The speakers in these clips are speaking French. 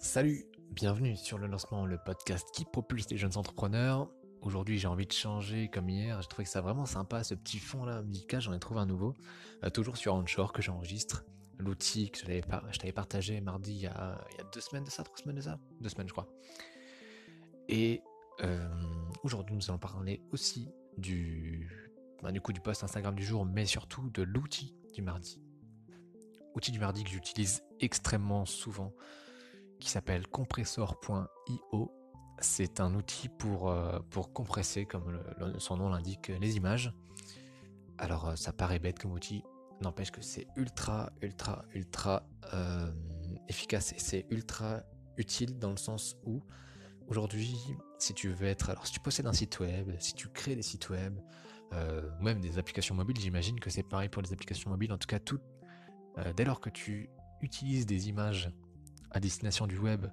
Salut, bienvenue sur le lancement, le podcast qui propulse les jeunes entrepreneurs. Aujourd'hui, j'ai envie de changer comme hier. J'ai trouvé que ça vraiment sympa, ce petit fond là musical. J'en ai trouvé un nouveau, euh, toujours sur Onshore que j'enregistre. L'outil que je t'avais partagé mardi il y, a, deux semaines de ça, trois semaines de ça, deux semaines je crois. Et euh, aujourd'hui, nous allons parler aussi du, bah, du coup du post Instagram du jour, mais surtout de l'outil du mardi. Outil du mardi que j'utilise extrêmement souvent qui s'appelle compressor.io. C'est un outil pour, euh, compresser, comme son nom l'indique, les images. Alors euh, ça paraît bête comme outil, n'empêche que c'est ultra, ultra, ultra euh, efficace et c'est ultra utile dans le sens où aujourd'hui, si tu veux être, alors si tu possèdes un site web, si tu crées des sites web, même des applications mobiles, j'imagine que c'est pareil pour les applications mobiles. En tout cas, dès lors que tu utilises des images à destination du web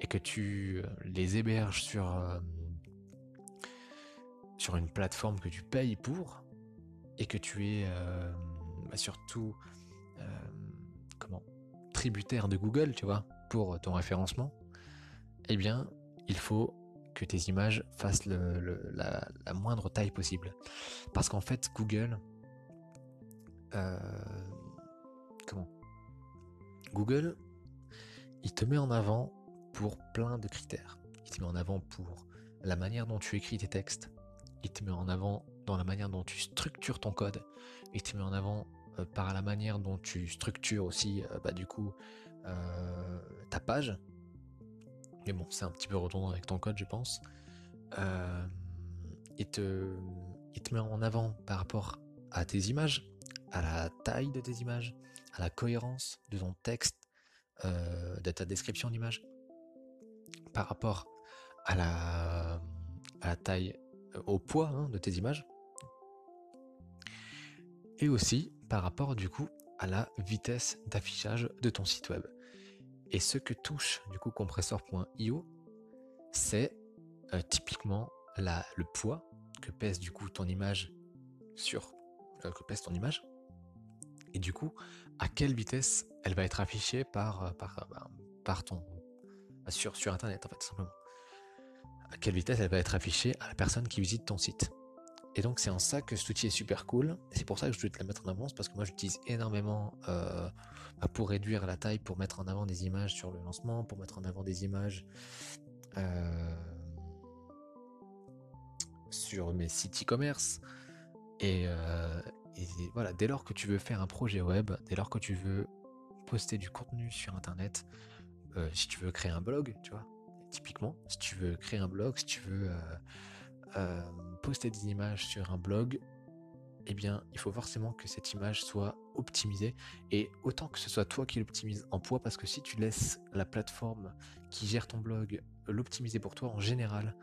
et que tu euh, les héberges sur, euh, sur une plateforme que tu payes pour et que tu es euh, bah, surtout comment tributaire de Google, tu vois, pour ton référencement, eh bien, il faut que tes images fassent la, moindre taille possible. Parce qu'en fait, Google, comment Google il te met en avant pour plein de critères. Il te met en avant pour la manière dont tu écris tes textes. Il te met en avant dans la manière dont tu structures ton code. Il te met en avant euh, par la manière dont tu structures aussi, euh, bah, du coup, euh, ta page. Mais bon, c'est un petit peu redondant avec ton code, je pense. il, te, met en avant par rapport à tes images, à la taille de tes images, à la cohérence de ton texte de ta description d'image par rapport à la, taille, euh, au poids hein, de tes images, et aussi par rapport du coup à la vitesse d'affichage de ton site web. Et ce que touche du coup compressor.io, c'est euh, typiquement le poids que pèse du coup ton image sur que pèse ton image et du coup, à quelle vitesse elle va être affichée par, euh, par, euh, bah, par ton. Bah, sur, sur Internet, en fait, simplement. À quelle vitesse elle va être affichée à la personne qui visite ton site. Et donc, c'est en ça que cet outil est super cool. C'est pour ça que je voulais te la mettre en avance, parce que moi, j'utilise énormément euh, bah, pour réduire la taille, pour mettre en avant des images sur le lancement, pour mettre en avant des images. sur mes sites e-commerce et, voilà, dès lors que tu veux faire un projet web, dès lors que tu veux poster du contenu sur Internet, euh, si tu veux créer un blog, tu vois, typiquement, si tu veux créer un blog, si tu veux euh, euh, poster des images sur un blog, eh bien, il faut forcément que cette image soit optimisée et autant que ce soit toi qui l'optimise en poids parce que si tu laisses la plateforme qui gère ton blog l'optimiser pour toi en général,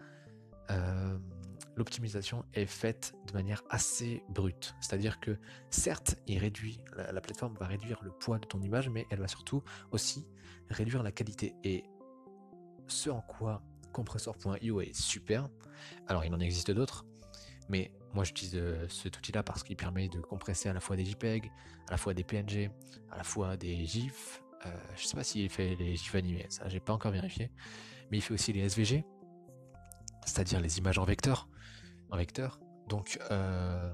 l'optimisation est faite de manière assez brute. C'est-à-dire que certes, il réduit, la, plateforme va réduire le poids de ton image, mais elle va surtout aussi réduire la qualité. Et ce en quoi compressor.io est super, alors il en existe d'autres, mais moi j'utilise euh, cet outil-là parce qu'il permet de compresser à la fois des JPEG, à la fois des PNG, à la fois des GIFs. Euh, je sais pas s'il fait les GIFs animés, ça j'ai pas encore vérifié, mais il fait aussi les SVG, c'est-à-dire les images en vecteur vecteur. Donc euh,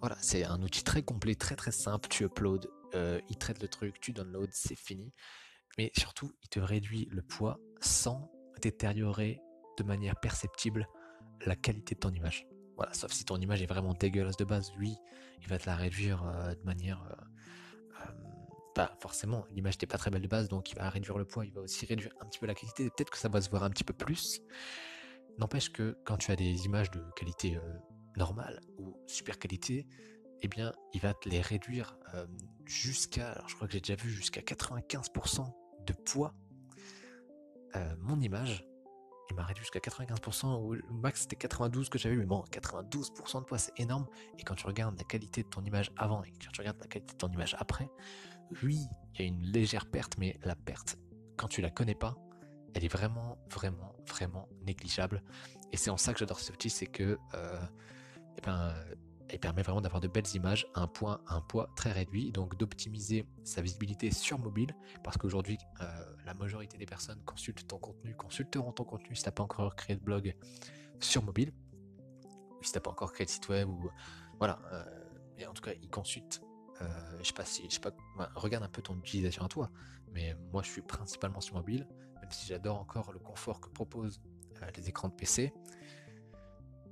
voilà, c'est un outil très complet, très très simple. Tu uploads, euh, il traite le truc, tu downloads, c'est fini. Mais surtout, il te réduit le poids sans détériorer de manière perceptible la qualité de ton image. Voilà, sauf si ton image est vraiment dégueulasse de base, lui, il va te la réduire euh, de manière pas forcément, l'image n'était pas très belle de base, donc il va réduire le poids, il va aussi réduire un petit peu la qualité, peut-être que ça va se voir un petit peu plus, N'empêche que quand tu as des images de qualité euh, normale ou super qualité, eh bien, il va te les réduire euh, jusqu'à, je crois que j'ai déjà vu jusqu'à 95% de poids. Euh, mon image, il m'a réduit jusqu'à 95%, ou le max c'était 92 que j'avais, mais bon, 92% de poids c'est énorme. Et quand tu regardes la qualité de ton image avant et quand tu regardes la qualité de ton image après, oui, il y a une légère perte, mais la perte, quand tu la connais pas, elle est vraiment, vraiment, vraiment négligeable. Et c'est en ça que j'adore ce outil, c'est que, euh, eh ben, et permet vraiment d'avoir de belles images à un, point, un poids très réduit, donc d'optimiser sa visibilité sur mobile, parce qu'aujourd'hui, euh, la majorité des personnes consultent ton contenu, consulteront ton contenu si tu n'as pas encore créé de blog sur mobile, ou si tu n'as pas encore créé de site web, ou voilà, et en tout cas, ils consultent. je sais pas si, je sais pas, regarde un peu ton utilisation à toi, mais moi je suis principalement sur mobile, même si j'adore encore le confort que proposent les écrans de PC.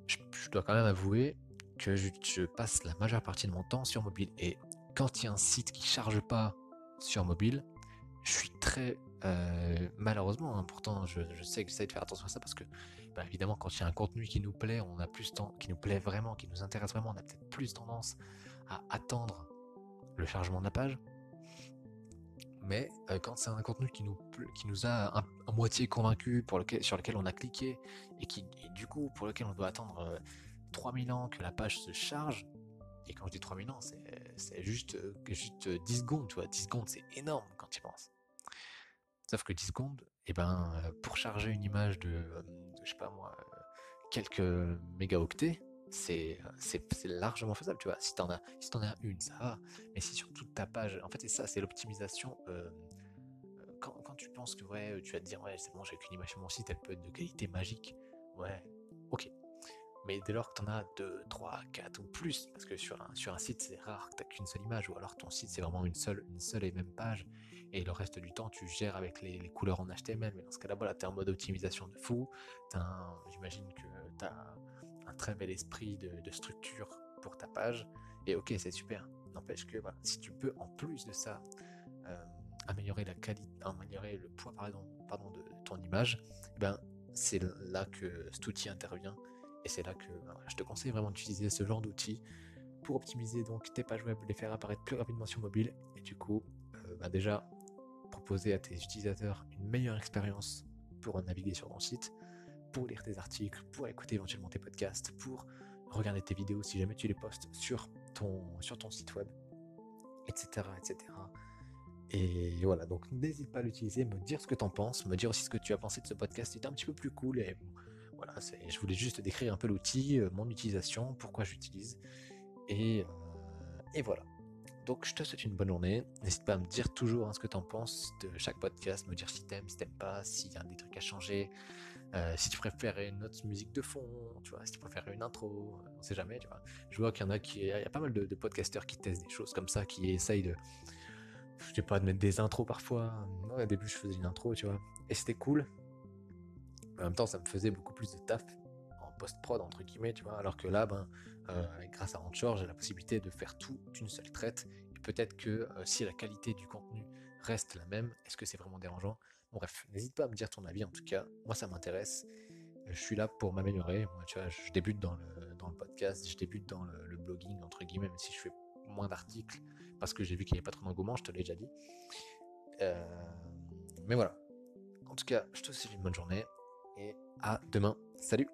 je dois quand même avouer que je, passe la majeure partie de mon temps sur mobile. Et quand il y a un site qui charge pas sur mobile, je suis très euh, malheureusement, hein, pourtant je, sais que j'essaie de faire attention à ça parce que bah, évidemment quand il y a un contenu qui nous plaît, on a plus temps, qui nous plaît vraiment, qui nous intéresse vraiment, on a peut-être plus tendance à attendre le chargement de la page. Mais euh, quand c'est un contenu qui nous, qui nous a à moitié convaincu, pour lequel, sur lequel on a cliqué, et qui du coup pour lequel on doit attendre euh, 3000 ans que la page se charge, et quand je dis 3000 ans, c'est juste, euh, juste 10 secondes, tu vois, 10 secondes, c'est énorme quand tu penses. Sauf que 10 secondes, et eh ben, euh, pour charger une image de, euh, je sais pas moi, quelques mégaoctets, c'est largement faisable, tu vois. Si t'en as, as une, ça va. Mais si sur toute ta page, en fait, c'est ça, c'est l'optimisation. quand, quand, tu penses que ouais, tu vas te dire, ouais, c'est bon, j'ai qu'une image sur mon site, elle peut être de qualité magique. Ouais, ok. Mais dès lors que tu en as 2, 3, 4 ou plus, parce que sur un, site c'est rare que tu qu'une seule image, ou alors ton site c'est vraiment une seule, une seule et même page, et le reste du temps tu gères avec les, couleurs en HTML, mais dans ce cas-là, voilà, tu es en mode optimisation de fou, j'imagine que tu as un très bel esprit de, structure pour ta page, et ok, c'est super. N'empêche que si tu peux en plus de ça euh, améliorer la qualité, améliorer le poids pardon, pardon, de ton image, eh ben, c'est là que cet outil intervient. Et c'est là que bah, je te conseille vraiment d'utiliser ce genre d'outils pour optimiser donc tes pages web, les faire apparaître plus rapidement sur mobile. Et du coup euh, bah, déjà proposer à tes utilisateurs une meilleure expérience pour naviguer sur ton site, pour lire tes articles, pour écouter éventuellement tes podcasts, pour regarder tes vidéos si jamais tu les postes sur ton, sur ton site web, etc. etc. Et voilà, donc n'hésite pas à l'utiliser, me dire ce que tu en penses, me dire aussi ce que tu as pensé de ce podcast, c'était un petit peu plus cool et voilà, je voulais juste décrire un peu l'outil, euh, mon utilisation, pourquoi j'utilise. Et, euh, et voilà. Donc je te souhaite une bonne journée. N'hésite pas à me dire toujours hein, ce que tu en penses de chaque podcast, me dire si t'aimes, si t'aimes pas, s'il y a des trucs à changer, euh, si tu préférais une autre musique de fond, tu vois, si tu préférais une intro, on sait jamais, tu vois. Je vois qu'il y en a qui, il y a pas mal de, podcasteurs qui testent des choses comme ça, qui essayent de, je sais pas, de mettre des intros parfois. au début je faisais une intro, tu vois, et c'était cool, en même temps, ça me faisait beaucoup plus de taf en post-prod, entre guillemets, tu vois. Alors que là, ben, euh, grâce à Anchor, j'ai la possibilité de faire tout d'une seule traite. Peut-être que euh, si la qualité du contenu reste la même, est-ce que c'est vraiment dérangeant? Bref, n'hésite pas à me dire ton avis en tout cas. Moi, ça m'intéresse. Euh, je suis là pour m'améliorer. Moi, tu vois, je débute dans le, dans le podcast, je débute dans le, blogging, entre guillemets, même si je fais moins d'articles parce que j'ai vu qu'il n'y avait pas trop d'engouement, je te l'ai déjà dit. mais voilà. En tout cas, je te souhaite une bonne journée et à demain. Salut